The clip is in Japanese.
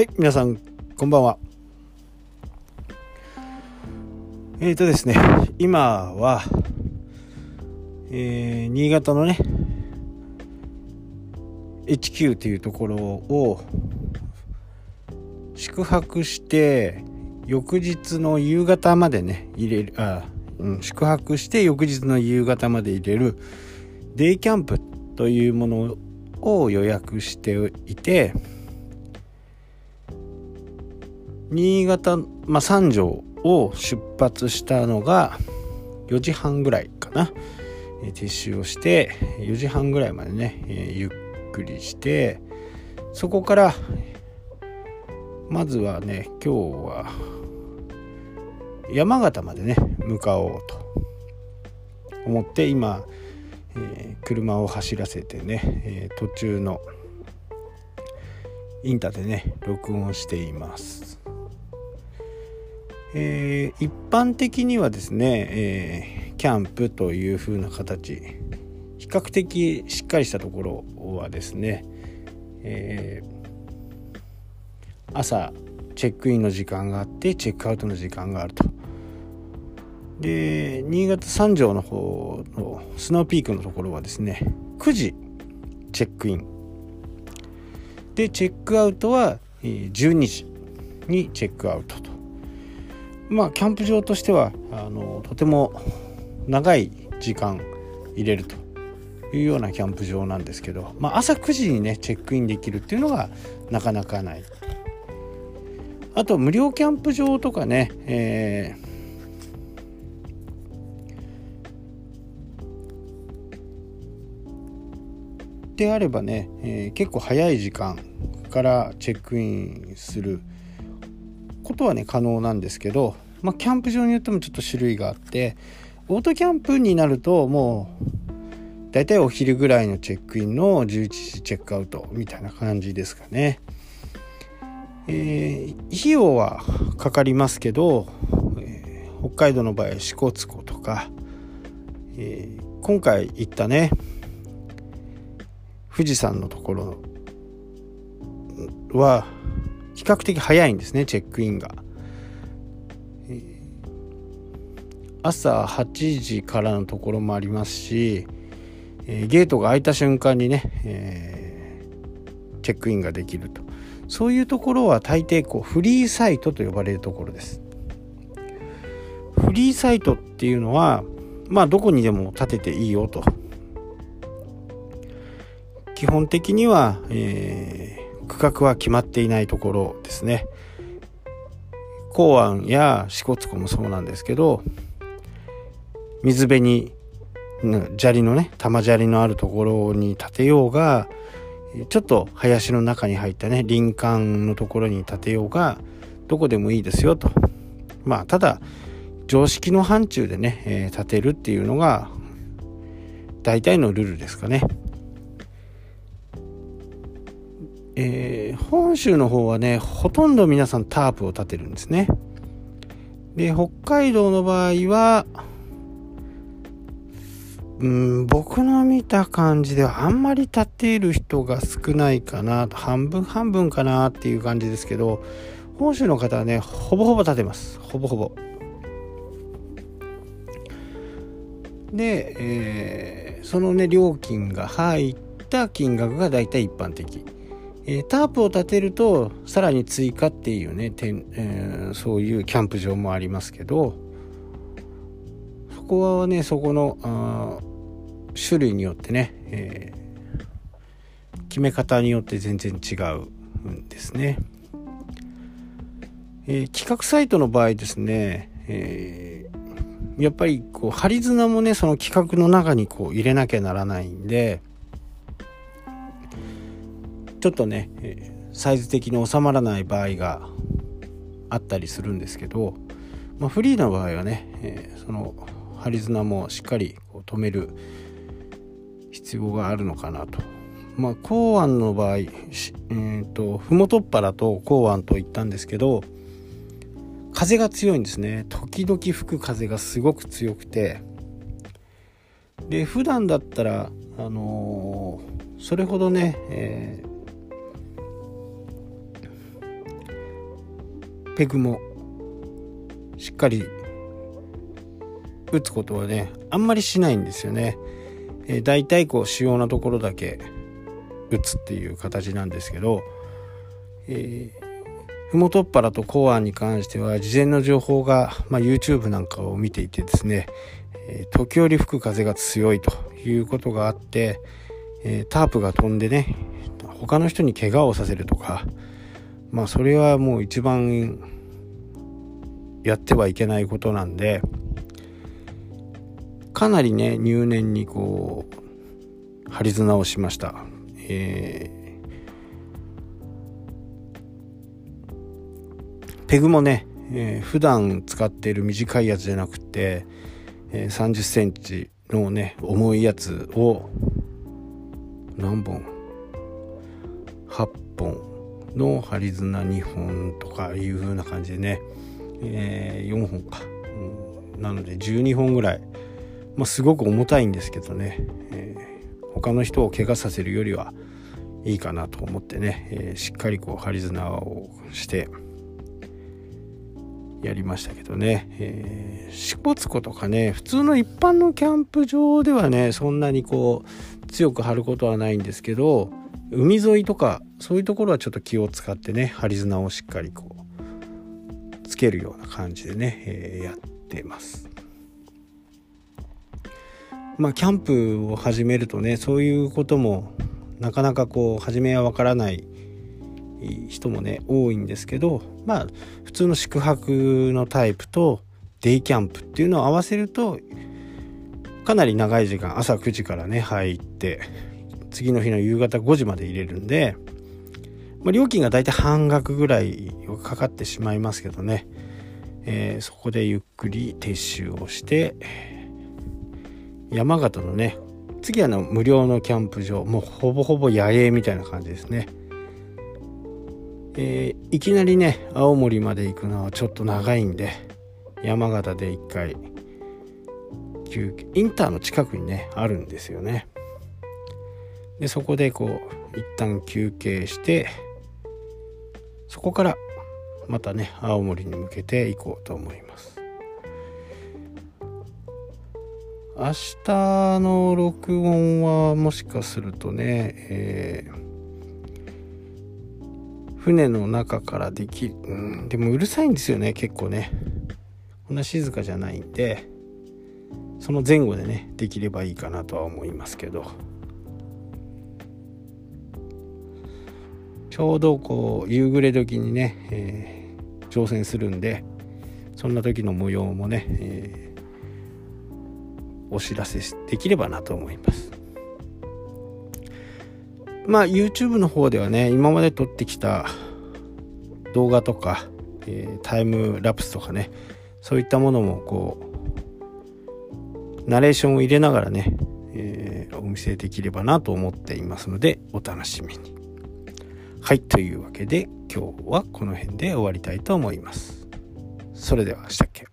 はい、皆さん、こんばんは。えーとですね、今は、えー、新潟のね、HQ というところを宿泊して翌日の夕方までね入れるあ、うん、宿泊して翌日の夕方まで入れるデイキャンプというものを予約していて新潟、まあ、三条を出発したのが4時半ぐらいかな、え撤収をして4時半ぐらいまでね、えゆっくりしてそこからまずはね今日は山形までね向かおうと思って今、えー、車を走らせてね、えー、途中のインターでね録音しています。えー、一般的にはですね、えー、キャンプという風な形。比較的しっかりしたところはですね、えー、朝チェックインの時間があってチェックアウトの時間があると。で新潟三条の方のスノーピークのところはですね9時チェックイン。でチェックアウトは12時にチェックアウトと。まあキャンプ場としてはあのとても長い時間入れるというようなキャンプ場なんですけど、まあ、朝9時にねチェックインできるっていうのがなかなかない。あと無料キャンプ場とかね、えー、であればね、えー、結構早い時間からチェックインすることはね可能なんですけど、まあ、キャンプ場によってもちょっと種類があってオートキャンプになるともうだいたいお昼ぐらいのチェックインの11時チェックアウトみたいな感じですかね。えー、費用はかかりますけど、えー、北海道の場合支笏湖とか、えー、今回行ったね富士山のところは比較的早いんですねチェックインが。朝8時からのところもありますし、え、ゲートが開いた瞬間にね、え、チェックインができると。そういうところは大抵こうフリーサイトと呼ばれるところです。フリーサイトっていうのはまあどこにでも建てていいよと。基本的には、え、区画は決まっていないところですね港湾や支笏湖もそうなんですけど水辺に砂利のね玉砂利のあるところに建てようがちょっと林の中に入ったね林間のところに建てようがどこでもいいですよとまあただ常識の範疇でね、えー、建てるっていうのが大体のルールですかね。えー、本州の方はねほとんど皆さんタープを建てるんですね。で北海道の場合はうん僕の見た感じではあんまり立てる人が少ないかな半分半分かなっていう感じですけど本州の方はねほぼほぼ立てます。ほぼほぼ。で、えー、そのね料金が入った金額がだいたい一般的、え、タープを立てるとさらに追加っていうねてん、えー、そういうキャンプ場もありますけどそこはねそこのあ種類によってね、えー、決め方によって全然違うんですね。えー、企画サイトの場合ですね、えー、やっぱりこう針綱もねその企画の中にこう入れなきゃならないんでちょっとね、サイズ的に収まらない場合があったりするんですけど、まあ、フリーの場合はね、えその針綱もしっかりこう止める必要があるのかなと。まあ、港湾の場合、えーと、麓っ腹と港湾と言ったんですけど風が強いんですね時々吹く風がすごく強くてで普段だったら、あのー、それほどね、えペグもしっかり打つことはねあんまりしないんですよね。えー、大体こう主要なところだけ打つっていう形なんですけど、えー、ふもとっぱらと公安に関しては事前の情報が、まあ、YouTube なんかを見ていてですね、えー、時折吹く風が強いということがあって、えー、タープが飛んでね他の人に怪我をさせるとかまあそれはもう一番やってはいけないことなんでかなりね入念にこう張り綱をしました、えー、ペグもね、えー、普段使っている短いやつじゃなくて、えー、30センチのね重いやつを何本？8本の針綱2本とかいう風な感じでね、えー、4本か、うん、なので12本ぐらい、まあ、すごく重たいんですけどね、えー、他の人を怪我させるよりはいいかなと思ってね、えー、しっかりこう針綱をしてやりましたけどね、えー、支笏湖とかね普通の一般のキャンプ場ではねそんなにこう強く張ることはないんですけど海沿いとかそういうところはちょっと気を使ってね針綱をしっかりこうつけるような感じでね、えー、やってます。まあキャンプを始めるとねそういうこともなかなかこう初めはわからない人もね多いんですけどまあ普通の宿泊のタイプとデイキャンプっていうのを合わせるとかなり長い時間朝9時からね入って次の日の夕方5時まで入れるんで、まあ、料金がだいたい半額ぐらいかかってしまいますけどね、えー、そこでゆっくり撤収をして山形のね次はの無料のキャンプ場もうほぼほぼ野営みたいな感じですね、えー、いきなりね青森まで行くのはちょっと長いんで山形で一回休憩インターの近くにねあるんですよね。でそこでこう一旦休憩してそこからまたね青森に向けて行こうと思います。明日の録音はもしかするとね、えー、船の中からできる、うん、でもうるさいんですよね結構ね。こんな静かじゃないんでその前後でねできればいいかなとは思いますけど。ちょうどこう夕暮れ時にね、えー、挑戦するんでそんな時の模様もね、えー、お知らせできればなと思います。まあ YouTube の方ではね今まで撮ってきた動画とか、えー、タイムラプスとかねそういったものもこうナレーションを入れながらね、えー、お見せできればなと思っていますのでお楽しみに。はい、というわけで今日はこの辺で終わりたいと思います。それではしたっけ